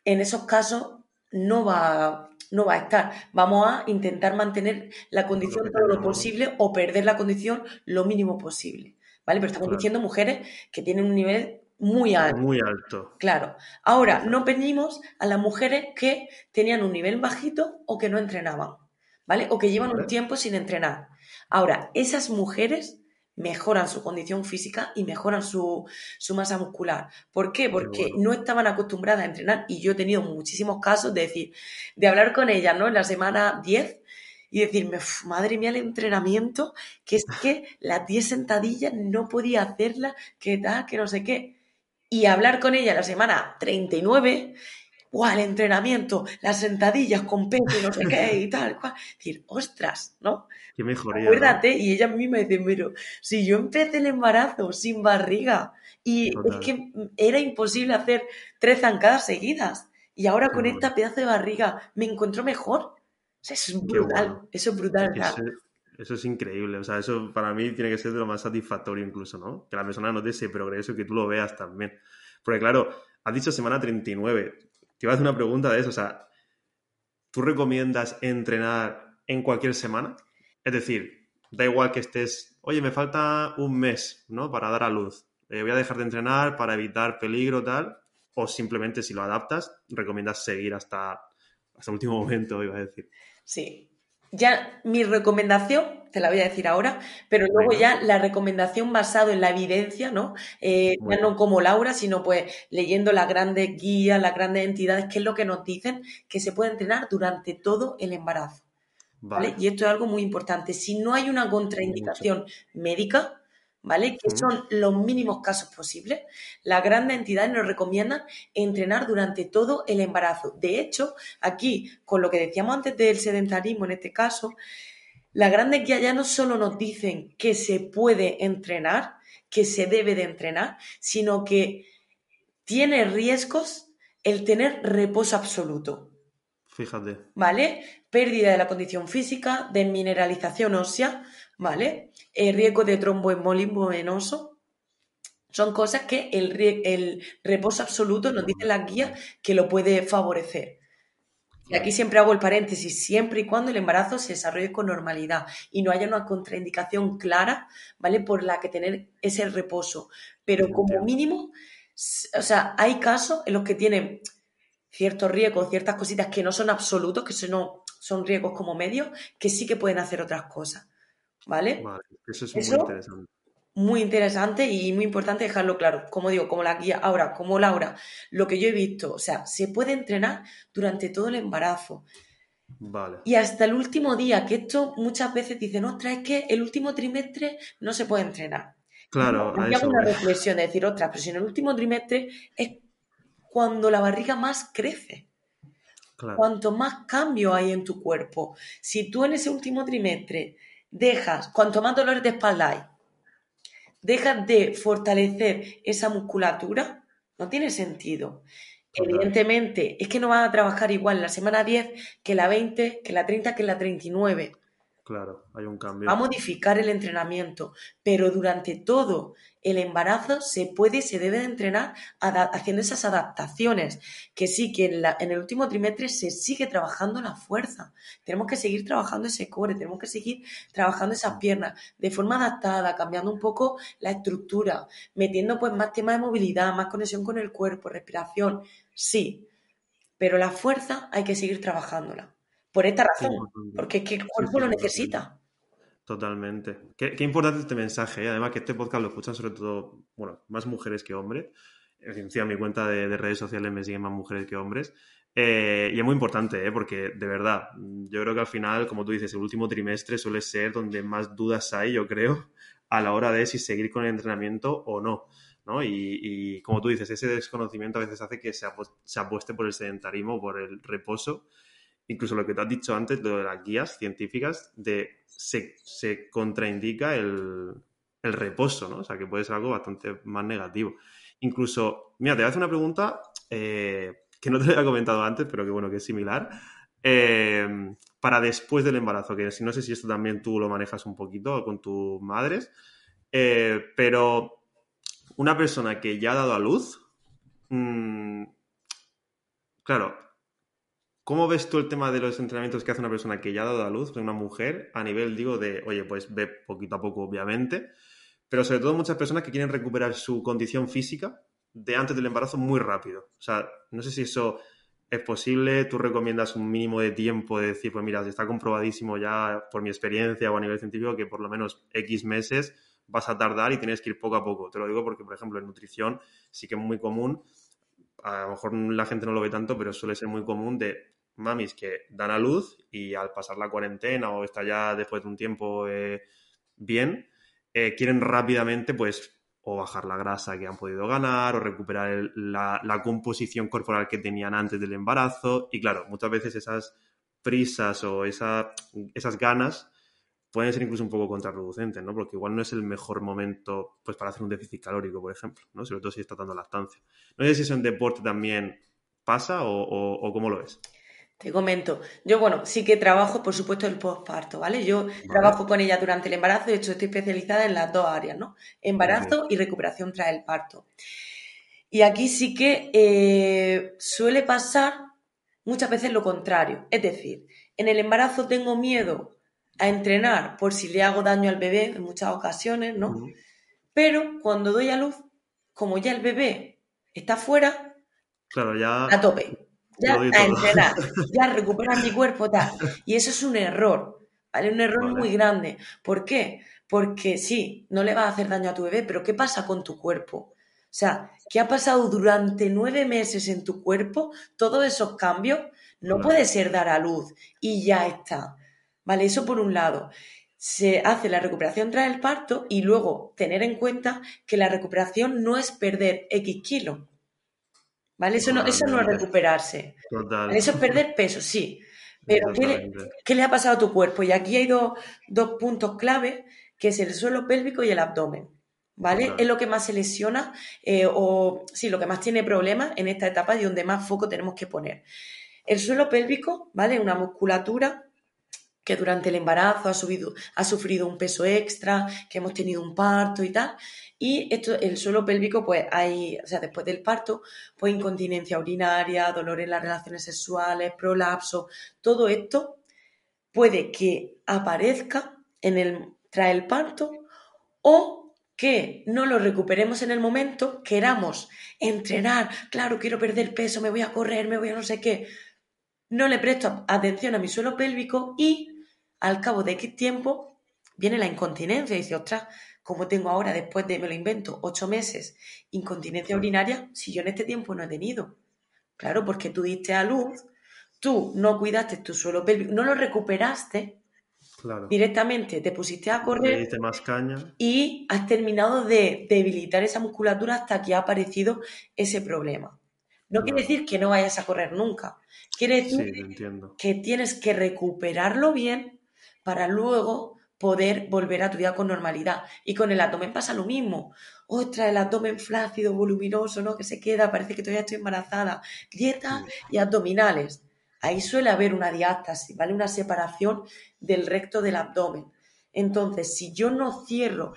[SPEAKER 1] en esos casos no va, no va a estar. Vamos a intentar mantener la condición todo lo posible o perder la condición lo mínimo posible. ¿Vale? Pero estamos diciendo mujeres que tienen un nivel muy alto.
[SPEAKER 2] Muy alto.
[SPEAKER 1] Claro. Ahora, no venimos a las mujeres que tenían un nivel bajito o que no entrenaban. ¿Vale? O que llevan un tiempo sin entrenar. Ahora, esas mujeres mejoran su condición física y mejoran su, masa muscular. ¿Por qué? Porque no estaban acostumbradas a entrenar y yo he tenido muchísimos casos de decir, de hablar con ellas, ¿no? En la semana 10 y decirme, madre mía, el entrenamiento, que es que las 10 sentadillas no podía hacerlas, que tal, que no sé qué. Y hablar con ella la semana 39 ¡guau! El entrenamiento, las sentadillas con peso y no sé qué (laughs) y tal, cual. decir, ostras, ¿no?
[SPEAKER 2] Qué mejoría.
[SPEAKER 1] Acuérdate, y ella misma dice, pero si yo empecé el embarazo sin barriga y es que era imposible hacer tres zancadas seguidas y ahora con esta pedazo de barriga me encuentro mejor. O sea, eso es brutal, eso es brutal.
[SPEAKER 2] Eso, es increíble, o sea, eso para mí tiene que ser de lo más satisfactorio incluso, ¿no? Que la persona note ese progreso que tú lo veas también. Porque claro, has dicho semana 39, te iba a hacer una pregunta de eso. O sea, ¿tú recomiendas entrenar en cualquier semana? Es decir, da igual que estés, oye, me falta un mes, ¿no? Para dar a luz. Eh, voy a dejar de entrenar para evitar peligro, tal. O simplemente si lo adaptas, recomiendas seguir hasta, hasta el último (laughs) momento, iba a decir.
[SPEAKER 1] Sí, ya mi recomendación, te la voy a decir ahora, pero luego ya la recomendación basado en la evidencia, ¿no? Eh, ya no como Laura, sino pues leyendo las grandes guías, las grandes entidades, qué es lo que nos dicen que se puede entrenar durante todo el embarazo. ¿vale? Y esto es algo muy importante. Si no hay una contraindicación médica, ¿vale? Que son los mínimos casos posibles. Las grandes entidades nos recomiendan entrenar durante todo el embarazo. De hecho, aquí, con lo que decíamos antes del sedentarismo en este caso, las grandes guías ya no solo nos dicen que se puede entrenar, que se debe de entrenar, sino que tiene riesgos el tener reposo absoluto.
[SPEAKER 2] Fíjate.
[SPEAKER 1] ¿Vale? Pérdida de la condición física, desmineralización ósea, ¿vale? El riesgo de tromboembolismo venoso. Son cosas que el, el reposo absoluto nos dice la guía que lo puede favorecer. Y aquí siempre hago el paréntesis, siempre y cuando el embarazo se desarrolle con normalidad y no haya una contraindicación clara, ¿vale? Por la que tener ese reposo. Pero como mínimo, o sea, hay casos en los que tienen ciertos riesgos, ciertas cositas que no son absolutos, que son, son riesgos como medios, que sí que pueden hacer otras cosas. ¿Vale?
[SPEAKER 2] eso es muy interesante.
[SPEAKER 1] Muy interesante y muy importante dejarlo claro. Como digo, como la guía, ahora, como Laura, lo que yo he visto, o sea, se puede entrenar durante todo el embarazo.
[SPEAKER 2] Vale.
[SPEAKER 1] Y hasta el último día, que esto muchas veces dicen, ostras, es que el último trimestre no se puede entrenar.
[SPEAKER 2] Claro,
[SPEAKER 1] y hago una reflexión de decir, ostras, pero si en el último trimestre es cuando la barriga más crece. Cuanto más cambio hay en tu cuerpo. Si tú en ese último trimestre dejas, cuanto más dolores de espalda hay, dejas de fortalecer esa musculatura, no tiene sentido. Evidentemente, es que no van a trabajar igual la semana 10 que la 20, que la 30, que la 39.
[SPEAKER 2] Claro, hay un cambio.
[SPEAKER 1] Va a modificar el entrenamiento, pero durante todo el embarazo se puede y se debe de entrenar haciendo esas adaptaciones. Que sí, que en, el último trimestre se sigue trabajando la fuerza. Tenemos que seguir trabajando ese core, tenemos que seguir trabajando esas piernas de forma adaptada, cambiando un poco la estructura, metiendo pues más temas de movilidad, más conexión con el cuerpo, respiración. Sí, pero la fuerza hay que seguir trabajándola. Por esta razón, porque es que el cuerpo lo necesita.
[SPEAKER 2] Totalmente. Qué, importante este mensaje. ¿eh? Además que este podcast lo escuchan sobre todo, bueno, más mujeres que hombres. encima mi cuenta de, redes sociales me siguen más mujeres que hombres. Eh, y es muy importante, ¿eh? porque de verdad, yo creo que al final, como tú dices, el último trimestre suele ser donde más dudas hay, yo creo, a la hora de si seguir con el entrenamiento o no. ¿no? Y, como tú dices, ese desconocimiento a veces hace que se, apueste por el sedentarismo, por el reposo. Incluso lo que te has dicho antes, lo de las guías científicas, de se, se contraindica el, el reposo, ¿no? O sea, que puede ser algo bastante más negativo. Incluso, mira, te voy a hacer una pregunta eh, que no te había comentado antes, pero que bueno, que es similar. Eh, para después del embarazo, que no sé si esto también tú lo manejas un poquito con tus madres, eh, pero una persona que ya ha dado a luz, mm, claro, ¿cómo ves tú el tema de los entrenamientos que hace una persona que ya ha dado a luz, una mujer, a nivel, digo, de, oye, pues ve poquito a poco, obviamente, pero sobre todo muchas personas que quieren recuperar su condición física de antes del embarazo muy rápido. O sea, no sé si eso es posible, tú recomiendas un mínimo de tiempo de decir, pues mira, está comprobadísimo ya por mi experiencia o a nivel científico que por lo menos X meses vas a tardar y tienes que ir poco a poco. Te lo digo porque, por ejemplo, en nutrición sí que es muy común, a lo mejor la gente no lo ve tanto, pero suele ser muy común de mamis que dan a luz y al pasar la cuarentena o está ya después de un tiempo eh, bien, eh, quieren rápidamente, pues, o bajar la grasa que han podido ganar, o recuperar la, composición corporal que tenían antes del embarazo. Y claro, muchas veces esas prisas o esas ganas pueden ser incluso un poco contraproducentes, ¿no? Porque igual no es el mejor momento, pues, para hacer un déficit calórico, por ejemplo, ¿no? Sobre todo si está dando lactancia. No sé si eso en deporte también pasa o cómo lo ves.
[SPEAKER 1] Te comento, yo bueno, sí que trabajo, por supuesto, el postparto, ¿vale? Yo trabajo con ella durante el embarazo, de hecho estoy especializada en las dos áreas, ¿no? Embarazo y recuperación tras el parto. Y aquí sí que eh, suele pasar muchas veces lo contrario, es decir, en el embarazo tengo miedo a entrenar por si le hago daño al bebé en muchas ocasiones, ¿no? Pero cuando doy a luz, como ya el bebé está fuera,
[SPEAKER 2] claro, ya...
[SPEAKER 1] a tope ya entrenar, (laughs) ya recuperar mi cuerpo, tal. Y eso es un error, ¿vale? Un error muy grande. ¿Por qué? Porque sí, no le va a hacer daño a tu bebé, pero ¿qué pasa con tu cuerpo? O sea, ¿qué ha pasado durante nueve meses en tu cuerpo? Todos esos cambios no puede ser dar a luz y ya está. ¿Vale? Eso por un lado. Se hace la recuperación tras el parto y luego tener en cuenta que la recuperación no es perder X kilos ¿Vale? Eso no, eso no es recuperarse. Eso es perder peso, sí. Pero ¿qué le, ha pasado a tu cuerpo? Y aquí hay dos, puntos clave, que es el suelo pélvico y el abdomen. ¿Vale? Es lo que más se lesiona eh, o sí, lo que más tiene problemas en esta etapa y donde más foco tenemos que poner. El suelo pélvico, ¿vale? Una musculatura que durante el embarazo ha, sufrido un peso extra, que hemos tenido un parto y tal. Y esto, el suelo pélvico, pues hay, o sea, después del parto, pues incontinencia urinaria, dolor en las relaciones sexuales, prolapso, todo esto puede que aparezca en el, tras el parto o que no lo recuperemos en el momento, queramos entrenar, claro, quiero perder peso, me voy a correr, me voy a no sé qué, no le presto atención a mi suelo pélvico y al cabo de qué tiempo viene la incontinencia y dice, ostras, como tengo ahora, después de, me lo invento, ocho meses, incontinencia urinaria, si yo en este tiempo no he tenido. Claro, porque tú diste a luz, tú no cuidaste tu suelo pélvico, no lo recuperaste, directamente te pusiste a correr
[SPEAKER 2] más caña.
[SPEAKER 1] y has terminado de debilitar esa musculatura hasta que ha aparecido ese problema. No quiere decir que no vayas a correr nunca. Quiere decir que tienes que recuperarlo bien para luego poder volver a tu vida con normalidad. Y con el abdomen pasa lo mismo. Ostras, el abdomen flácido, voluminoso, ¿no? Que se queda, parece que todavía estoy embarazada. Dieta y abdominales. Ahí suele haber una diástasis, ¿vale? Una separación del recto del abdomen. Entonces, si yo no cierro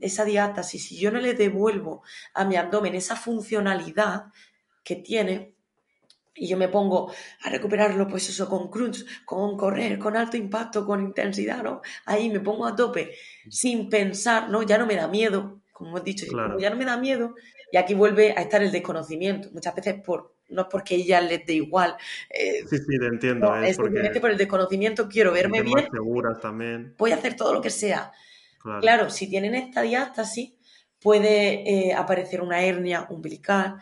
[SPEAKER 1] esa diástasis, si yo no le devuelvo a mi abdomen esa funcionalidad que tiene, y yo me pongo a recuperarlo, pues eso, con crunch, con correr, con alto impacto, con intensidad, ¿no? Ahí me pongo a tope, sin pensar, ¿no? Ya no me da miedo, como hemos dicho, ya no me da miedo, y aquí vuelve a estar el desconocimiento, muchas veces por, no es porque ella les dé igual.
[SPEAKER 2] Eh, sí, sí, te entiendo.
[SPEAKER 1] es, simplemente por el desconocimiento, quiero verme bien.
[SPEAKER 2] seguras también.
[SPEAKER 1] Voy a hacer todo lo que sea. Claro, si tienen esta diástasis, puede eh, aparecer una hernia umbilical.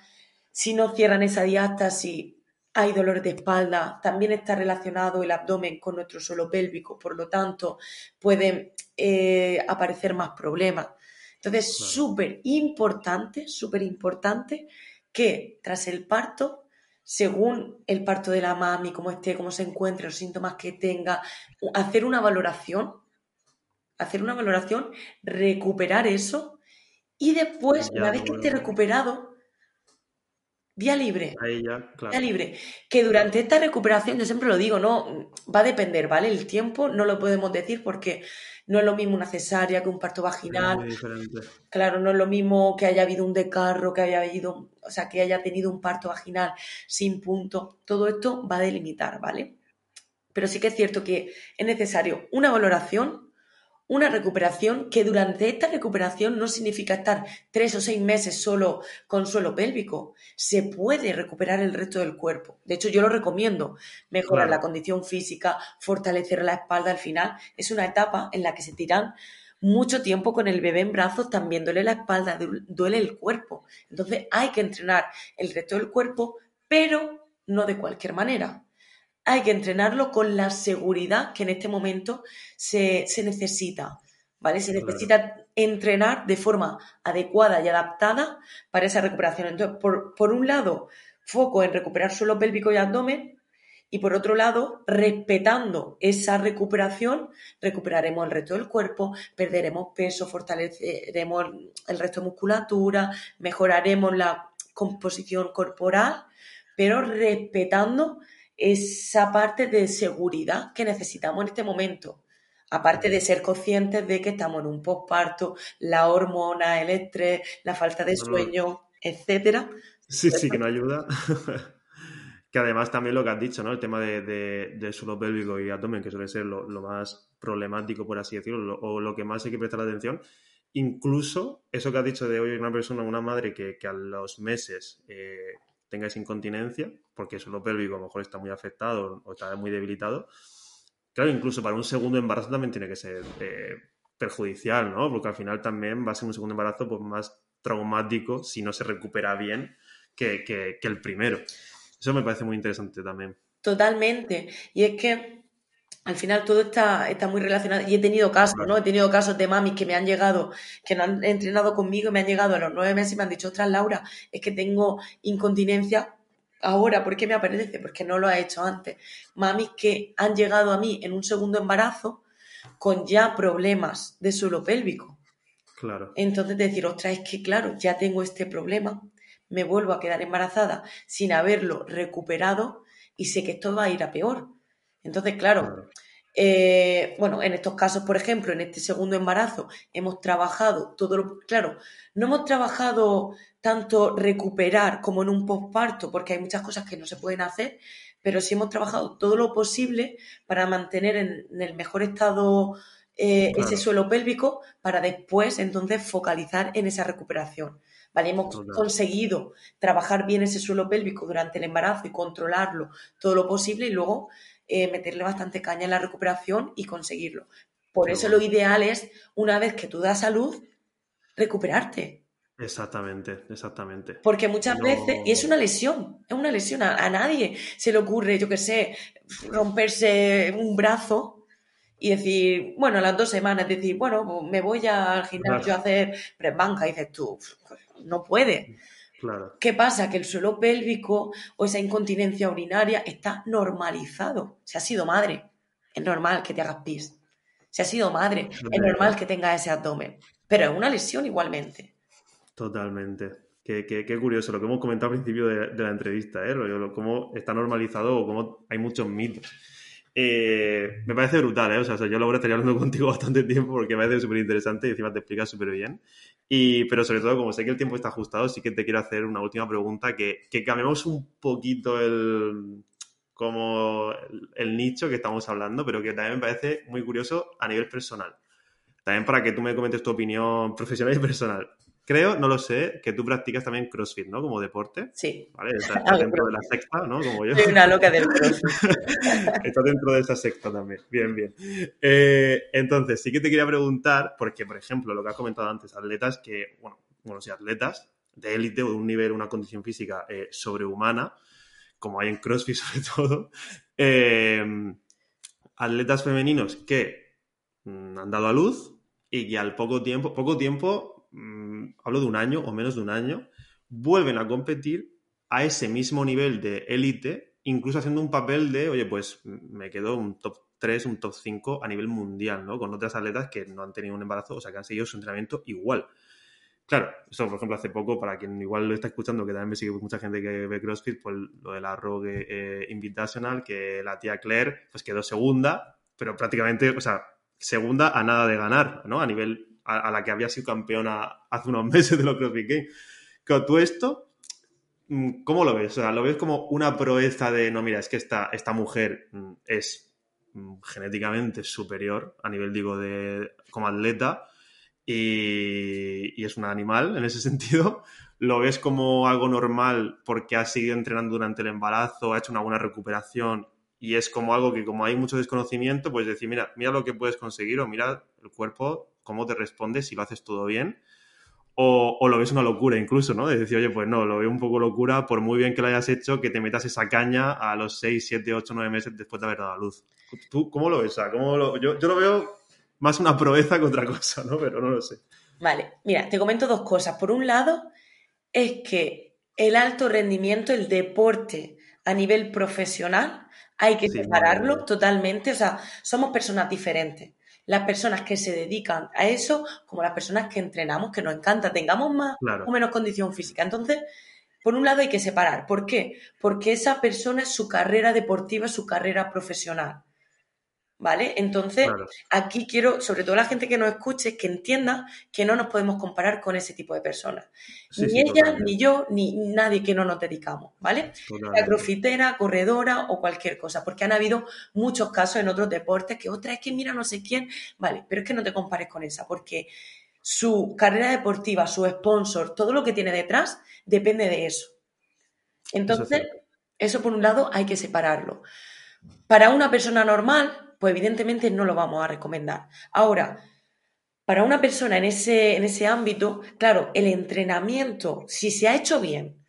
[SPEAKER 1] Si no cierran esa diástasis, hay dolor de espalda. También está relacionado el abdomen con nuestro suelo pélvico, por lo tanto, pueden eh, aparecer más problemas. Entonces, súper importante, súper importante que tras el parto, según el parto de la mami, cómo esté, cómo se encuentre, los síntomas que tenga, hacer una valoración, hacer una valoración, recuperar eso y después, una vez que esté recuperado, día libre. Día libre. Que durante esta recuperación, yo siempre lo digo, no va a depender, ¿vale? El tiempo no lo podemos decir porque no es lo mismo una cesárea que un parto vaginal. Claro, no es lo mismo que haya habido un decarro, que haya habido, o sea, que haya tenido un parto vaginal sin punto. Todo esto va a delimitar, ¿vale? Pero sí que es cierto que es necesario una valoración una recuperación que durante esta recuperación no significa estar tres o seis meses solo con suelo pélvico. Se puede recuperar el resto del cuerpo. De hecho, yo lo recomiendo. Mejorar la condición física, fortalecer la espalda al final. Es una etapa en la que se tiran mucho tiempo con el bebé en brazos, también duele la espalda, duele el cuerpo. Entonces hay que entrenar el resto del cuerpo, pero no de cualquier manera hay que entrenarlo con la seguridad que en este momento se, necesita. ¿Vale? Se necesita entrenar de forma adecuada y adaptada para esa recuperación. Entonces, por, por un lado, foco en recuperar suelo pélvico y abdomen, y por otro lado, respetando esa recuperación, recuperaremos el resto del cuerpo, perderemos peso, fortaleceremos el resto de musculatura, mejoraremos la composición corporal, pero respetando esa parte de seguridad que necesitamos en este momento. Aparte de ser conscientes de que estamos en un postparto, la hormona, el estrés, la falta de sueño, etcétera.
[SPEAKER 2] Sí, sí, que (laughs) no ayuda. (laughs) que además también lo que has dicho, ¿no? El tema de, suelo pélvico y abdomen, que suele ser lo, más problemático, por así decirlo, o lo que más hay que prestar atención. Incluso eso que has dicho de hoy una persona, una madre que, a los meses eh, tengáis incontinencia, porque lo pélvico a lo mejor está muy afectado o está muy debilitado. Claro, incluso para un segundo embarazo también tiene que ser eh, perjudicial, ¿no? Porque al final también va a ser un segundo embarazo pues, más traumático si no se recupera bien que, que el primero. Eso me parece muy interesante también.
[SPEAKER 1] Totalmente. Y es que al final todo está, está muy relacionado. Y he tenido casos, ¿no? He tenido casos de mamis que me han llegado, que no han entrenado conmigo y me han llegado a los nueve meses y me han dicho, ostras, Laura, es que tengo incontinencia ahora, ¿por qué me aparece? Porque no lo ha hecho antes. Mamis que han llegado a mí en un segundo embarazo con ya problemas de suelo pélvico.
[SPEAKER 2] Claro.
[SPEAKER 1] Entonces decir, ostras, es que claro, ya tengo este problema, me vuelvo a quedar embarazada sin haberlo recuperado y sé que esto va a ir a peor. Entonces, claro, eh, bueno, en estos casos, por ejemplo, en este segundo embarazo, hemos trabajado todo lo. Claro, no hemos trabajado tanto recuperar como en un posparto, porque hay muchas cosas que no se pueden hacer, pero sí hemos trabajado todo lo posible para mantener en, el mejor estado eh, ese suelo pélvico para después entonces focalizar en esa recuperación. ¿Vale? Hemos conseguido trabajar bien ese suelo pélvico durante el embarazo y controlarlo todo lo posible y luego eh, meterle bastante caña en la recuperación y conseguirlo. Por eso lo ideal es, una vez que tú das salud, recuperarte.
[SPEAKER 2] Exactamente, exactamente.
[SPEAKER 1] Porque muchas veces, y es una lesión, es una lesión, a, nadie se le ocurre, yo qué sé, romperse un brazo y decir, bueno, las dos semanas, decir, bueno, me voy al gimnasio a hacer press banca y dices tú, no puede. ¿Qué pasa? Que el suelo pélvico o esa incontinencia urinaria está normalizado. Se ha sido madre, es normal que te hagas pis. Se ha sido madre, es normal que tengas ese abdomen. Pero es una lesión igualmente.
[SPEAKER 2] Totalmente. Qué, curioso lo que hemos comentado al principio de, la entrevista, ¿eh? cómo está normalizado o cómo hay muchos mitos. Eh, me parece brutal, ¿eh? O sea, yo lo estaría hablando (laughs) contigo bastante tiempo porque me parece súper interesante y encima te explicas súper bien. Y, pero sobre todo, como sé que el tiempo está ajustado, sí que te quiero hacer una última pregunta, que, que cambiemos un poquito el, como el, nicho que estamos hablando, pero que también me parece muy curioso a nivel personal. También para que tú me comentes tu opinión profesional y personal. Creo, no lo sé, que tú practicas también CrossFit, ¿no? Como deporte.
[SPEAKER 1] Sí.
[SPEAKER 2] ¿Vale? (laughs) Estás dentro de la secta, ¿no? Como yo.
[SPEAKER 1] Soy una loca del CrossFit. (laughs)
[SPEAKER 2] Estás dentro de esa secta también. Bien, bien. Eh, entonces, sí que te quería preguntar, porque, por ejemplo, lo que has comentado antes, atletas que, bueno, bueno, sí, atletas de élite o de un nivel, una condición física eh, sobrehumana, como hay en CrossFit (laughs) sobre todo, eh, atletas femeninos que mm, han dado a luz y que al poco tiempo, poco tiempo, mm, hablo de un año o menos de un año, vuelven a competir a ese mismo nivel de élite, incluso haciendo un papel de, oye, pues me quedo un top 3, un top 5 a nivel mundial, ¿no? Con otras atletas que no han tenido un embarazo, o sea, que han seguido su entrenamiento igual. Claro, eso por ejemplo hace poco, para quien igual lo está escuchando, que también me sigue mucha gente que ve CrossFit, pues lo de la Rogue eh, Invitational, que la tía Claire pues quedó segunda, pero prácticamente, o sea, segunda a nada de ganar, ¿no? A nivel a, la que había sido campeona hace unos (laughs) meses de los CrossFit Games. Claro, tú esto, mm, ¿cómo lo ves? O sea, ¿lo ves como una proeza de, no, mira, es que esta, esta mujer mm, es mm, genéticamente superior a nivel, digo, de como atleta? y, es un animal en ese (laughs) sentido. Lo ves como algo normal porque ha seguido entrenando durante el embarazo, ha hecho una buena recuperación y es como algo que como hay mucho desconocimiento, pues decir, mira, mira lo que puedes conseguir o mira el cuerpo, cómo te responde si lo haces todo bien. O, o, lo ves una locura incluso, ¿no? De decir, oye, pues no, lo veo un poco locura, por muy bien que lo hayas hecho, que te metas esa caña a los 6, 7, 8, 9 meses después de haber dado a luz. ¿Tú cómo lo ves? ¿cómo lo... Yo, yo, lo veo más una proeza que otra cosa, ¿no? Pero no lo sé.
[SPEAKER 1] Vale, mira, te comento dos cosas. Por un lado, es que el alto rendimiento, el deporte a nivel profesional, hay que separarlo totalmente. O sea, somos personas diferentes. Las personas que se dedican a eso, como las personas que entrenamos, que nos encanta, tengamos más o menos condición física. Entonces, por un lado hay que separar. ¿Por qué? Porque esa persona es su carrera deportiva, su carrera profesional. ¿Vale? Entonces, aquí quiero, sobre todo la gente que nos escuche, que entienda que no nos podemos comparar con ese tipo de personas. ni ella, ni yo, ni nadie que no nos dedicamos, ¿vale? La crofitera, corredora o cualquier cosa, porque han habido muchos casos en otros deportes que otra es que mira no sé quién, vale, pero es que no te compares con esa, porque su carrera deportiva, su sponsor, todo lo que tiene detrás, depende de eso. Entonces, eso por un lado hay que separarlo. Para una persona normal, pues evidentemente no lo vamos a recomendar. Ahora, para una persona en ese, en ese ámbito, claro, el entrenamiento, si se ha hecho bien,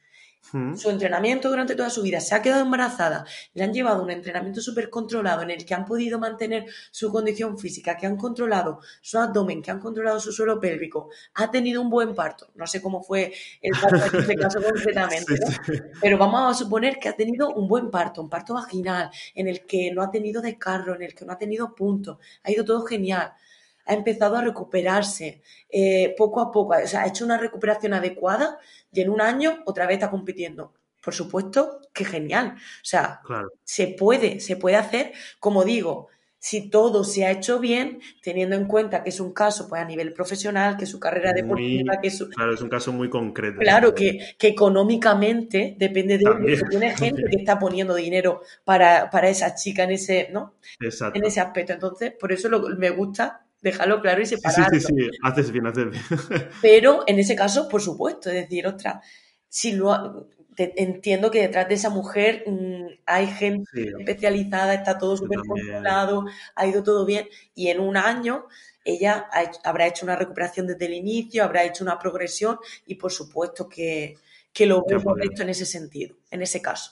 [SPEAKER 1] su entrenamiento durante toda su vida, se ha quedado embarazada, le han llevado un entrenamiento súper controlado en el que han podido mantener su condición física, que han controlado su abdomen, que han controlado su suelo pélvico, ha tenido un buen parto. No sé cómo fue el parto en este caso (laughs) concretamente, pero vamos a suponer que ha tenido un buen parto, un parto vaginal, en el que no ha tenido descarro, en el que no ha tenido puntos, ha ido todo genial ha empezado a recuperarse eh, poco a poco, o sea, ha hecho una recuperación adecuada y en un año otra vez está compitiendo. Por supuesto que genial. O sea, se puede, se puede hacer, como digo, si todo se ha hecho bien, teniendo en cuenta que es un caso pues, a nivel profesional, que su carrera deportiva, que su...
[SPEAKER 2] Claro, es un caso muy concreto.
[SPEAKER 1] Claro, que, económicamente depende de que tiene gente que (laughs) está poniendo dinero para, esa chica en ese, ¿no? En ese aspecto. Entonces, por eso me gusta dejarlo claro y separarlo.
[SPEAKER 2] Sí, sí, sí, haces bien, haces bien.
[SPEAKER 1] Pero en ese caso, por supuesto, es decir, ostras, si lo, entiendo que detrás de esa mujer mm, hay gente especializada, está todo súper controlado, ha ido todo bien y en un año ella habrá hecho una recuperación desde el inicio, habrá hecho una progresión y por supuesto que, que lo veo correcto en ese sentido, en ese caso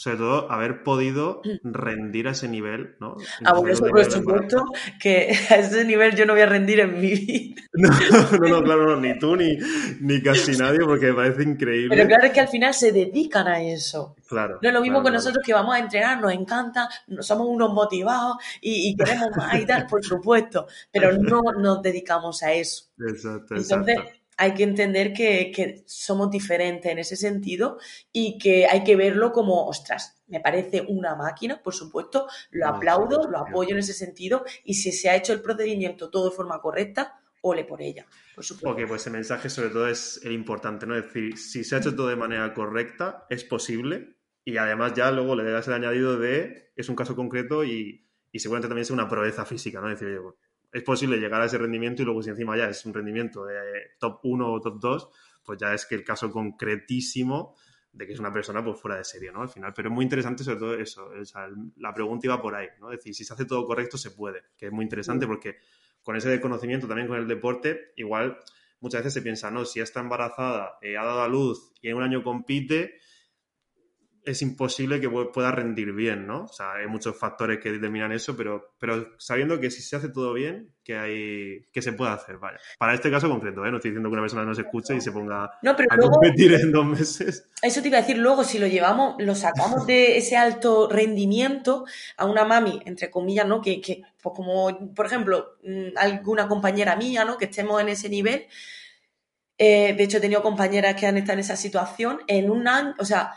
[SPEAKER 2] sobre todo haber podido (clears throat) rendir a ese nivel, ¿no?
[SPEAKER 1] Ah, bueno, eso por supuesto que (laughs) a ese nivel yo no voy a rendir en mi vida. (laughs)
[SPEAKER 2] No, no, claro, no, ni tú ni, ni casi nadie, porque me parece increíble.
[SPEAKER 1] Pero claro es que al final se dedican a eso.
[SPEAKER 2] Claro.
[SPEAKER 1] No es lo mismo con nosotros que vamos a entrenar, nos encanta, somos unos motivados y, queremos más y tal, por supuesto, pero no nos dedicamos a eso.
[SPEAKER 2] Exacto,
[SPEAKER 1] Entonces, hay que entender que, somos diferentes en ese sentido y que hay que verlo como, ostras, me parece una máquina, por supuesto, lo aplaudo, lo apoyo en ese sentido y si se ha hecho el procedimiento todo de forma correcta, ole por ella, por supuesto.
[SPEAKER 2] Ok, pues el mensaje sobre todo es el importante, ¿no? Es decir, si se ha hecho todo de manera correcta, es posible y además ya luego le das el añadido de es un caso concreto y, seguramente también es una proeza física, ¿no? Es decir, es posible llegar a ese rendimiento y luego si encima ya es un rendimiento de top 1 o top 2, pues ya es que el caso concretísimo de que es una persona pues fuera de serie, ¿no? Al final, pero es muy interesante sobre todo eso, la pregunta iba por ahí, ¿no? Es decir, si se hace todo correcto se puede, que es muy interesante porque con ese conocimiento también con el deporte, igual muchas veces se piensa, no, si está embarazada, eh, ha dado a luz y en un año compite, es imposible que pueda rendir bien, ¿no? O sea, hay muchos factores que determinan eso, pero, pero sabiendo que si se hace todo bien, que hay que se puede hacer, vaya. Para este caso concreto, ¿eh? No estoy diciendo que una persona no se escuche y se ponga a competir en dos meses.
[SPEAKER 1] Eso te iba a decir luego, si lo llevamos, lo sacamos de ese alto rendimiento a una mami, entre comillas, ¿no? Que, que pues como, por ejemplo, mm, alguna compañera mía, ¿no? Que estemos en ese nivel. Eh, de hecho, he tenido compañeras que han estado en esa situación en un año, o sea,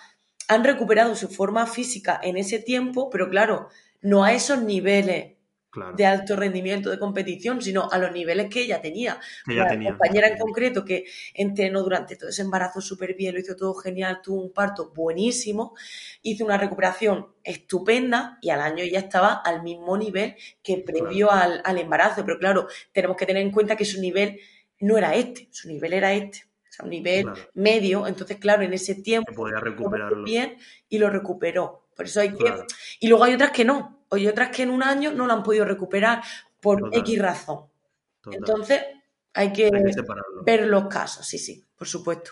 [SPEAKER 1] han recuperado su forma física en ese tiempo, pero claro, no a esos niveles de alto rendimiento de competición, sino a los niveles que ella tenía.
[SPEAKER 2] Una
[SPEAKER 1] compañera en concreto que entrenó durante todo ese embarazo súper bien, lo hizo todo genial, tuvo un parto buenísimo, hizo una recuperación estupenda y al año ya estaba al mismo nivel que previo al, al embarazo. Pero claro, tenemos que tener en cuenta que su nivel no era este, su nivel era este sea, un nivel medio. Entonces, claro, en ese tiempo
[SPEAKER 2] podía recuperarlo
[SPEAKER 1] bien y lo recuperó. Por eso hay que. Y luego hay otras que no. Hay otras que en un año no lo han podido recuperar por X razón. Entonces, hay que, ver los casos, sí, sí, por supuesto.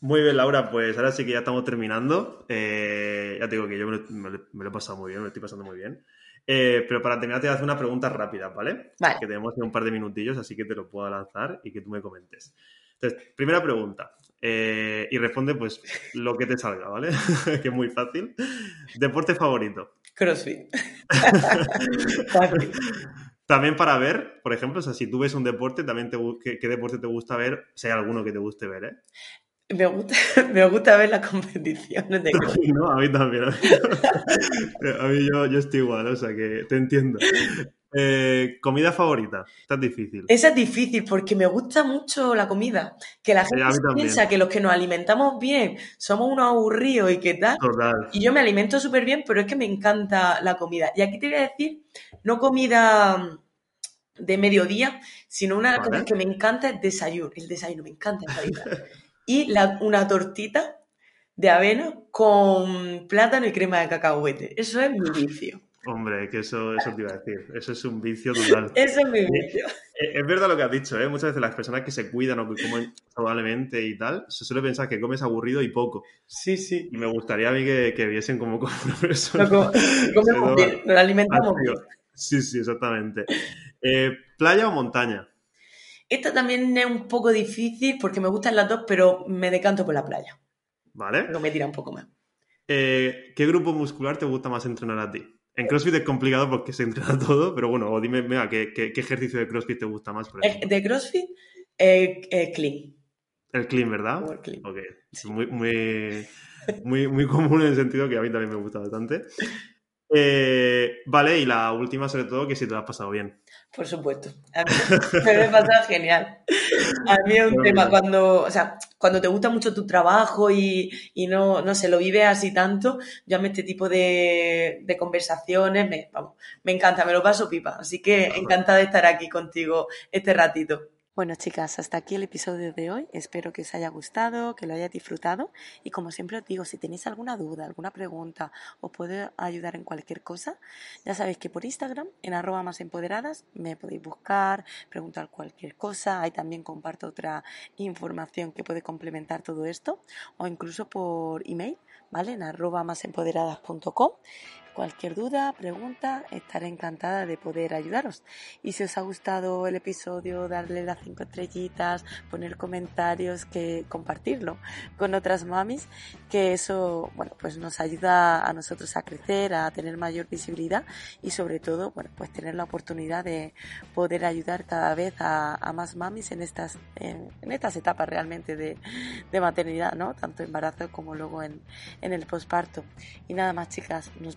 [SPEAKER 2] Muy bien, Laura, pues ahora sí que ya estamos terminando. Eh, ya te digo que yo me lo, he pasado muy bien, me lo estoy pasando muy bien. Eh, pero para terminar te voy a hacer una pregunta rápida, ¿vale?
[SPEAKER 1] Vale.
[SPEAKER 2] Que tenemos un par de minutillos, así que te lo puedo lanzar y que tú me comentes. Entonces, primera pregunta. Eh, y responde pues lo que te salga, ¿vale? (laughs) que es muy fácil. ¿Deporte favorito?
[SPEAKER 1] CrossFit. (laughs)
[SPEAKER 2] también para ver, por ejemplo, o sea, si tú ves un deporte, también te, ¿qué, deporte te gusta ver? Si hay alguno que te guste ver, ¿eh?
[SPEAKER 1] Me gusta, (laughs) me gusta ver las competiciones de CrossFit.
[SPEAKER 2] no, a mí también. A mí, yo, yo, estoy igual, o sea que te entiendo. Eh, ¿Comida favorita? Esta es difícil.
[SPEAKER 1] Esa es difícil porque me gusta mucho la comida. Que la gente piensa que los que nos alimentamos bien somos unos aburridos y qué tal.
[SPEAKER 2] Total.
[SPEAKER 1] Y yo me alimento súper bien, pero es que me encanta la comida. Y aquí te voy a decir, no comida de mediodía, sino una cosa que me encanta es desayuno. El desayuno, me encanta y una tortita de avena con plátano y crema de cacahuete. Eso es mi vicio.
[SPEAKER 2] Hombre, que eso, eso te iba a decir. Eso es un vicio total. (laughs)
[SPEAKER 1] eso es mi vicio.
[SPEAKER 2] Es, verdad lo que has dicho, ¿eh? Muchas veces las personas que se cuidan o que comen saludablemente y tal, se suele pensar que comes aburrido y poco.
[SPEAKER 1] Sí, sí.
[SPEAKER 2] Y me gustaría a mí que, que viesen como una persona.
[SPEAKER 1] comemos bien, nos alimentamos bien.
[SPEAKER 2] Sí, sí, exactamente. Eh, ¿Playa o montaña?
[SPEAKER 1] Esta también es un poco difícil porque me gustan las dos, pero me decanto por la playa.
[SPEAKER 2] Vale.
[SPEAKER 1] No me tira un poco más.
[SPEAKER 2] Eh, ¿Qué grupo muscular te gusta más entrenar a ti? En CrossFit es complicado porque se entrena (laughs) todo, pero bueno, dime, mira, ¿qué, ¿qué, ejercicio de CrossFit te gusta más? Por
[SPEAKER 1] ejemplo? De CrossFit, eh, clean.
[SPEAKER 2] El clean, ¿verdad? El clean. Ok. Muy, muy, muy, muy común en el sentido que a mí también me gusta bastante. Eh, vale, y la última sobre todo, que si te lo has pasado bien.
[SPEAKER 1] Por supuesto. A mí (laughs) me pasa genial. A mí es un tema cuando, o sea, cuando te gusta mucho tu trabajo y, no, no se lo vives así tanto, yo a mí este tipo de, conversaciones me, vamos, me encanta, me lo paso pipa. Así que encantada de estar aquí contigo este ratito. Bueno, chicas, hasta aquí el episodio de hoy. Espero que os haya gustado, que lo hayáis disfrutado. Y como siempre os digo, si tenéis alguna duda, alguna pregunta, os puedo ayudar en cualquier cosa, ya sabéis que por Instagram, en arroba más empoderadas, me podéis buscar, preguntar cualquier cosa. Ahí también comparto otra información que puede complementar todo esto. O incluso por email, ¿vale? En arroba más empoderadas.com. Cualquier duda, pregunta, estaré encantada de poder ayudaros. Y si os ha gustado el episodio, darle las cinco estrellitas, poner comentarios, que compartirlo con otras mamis, que eso, bueno, pues nos ayuda a nosotros a crecer, a tener mayor visibilidad y sobre todo, bueno, pues tener la oportunidad de poder ayudar cada vez a, más mamis en estas, en, estas etapas realmente de, de, maternidad, ¿no? Tanto embarazo como luego en, en el posparto. Y nada más, chicas, nos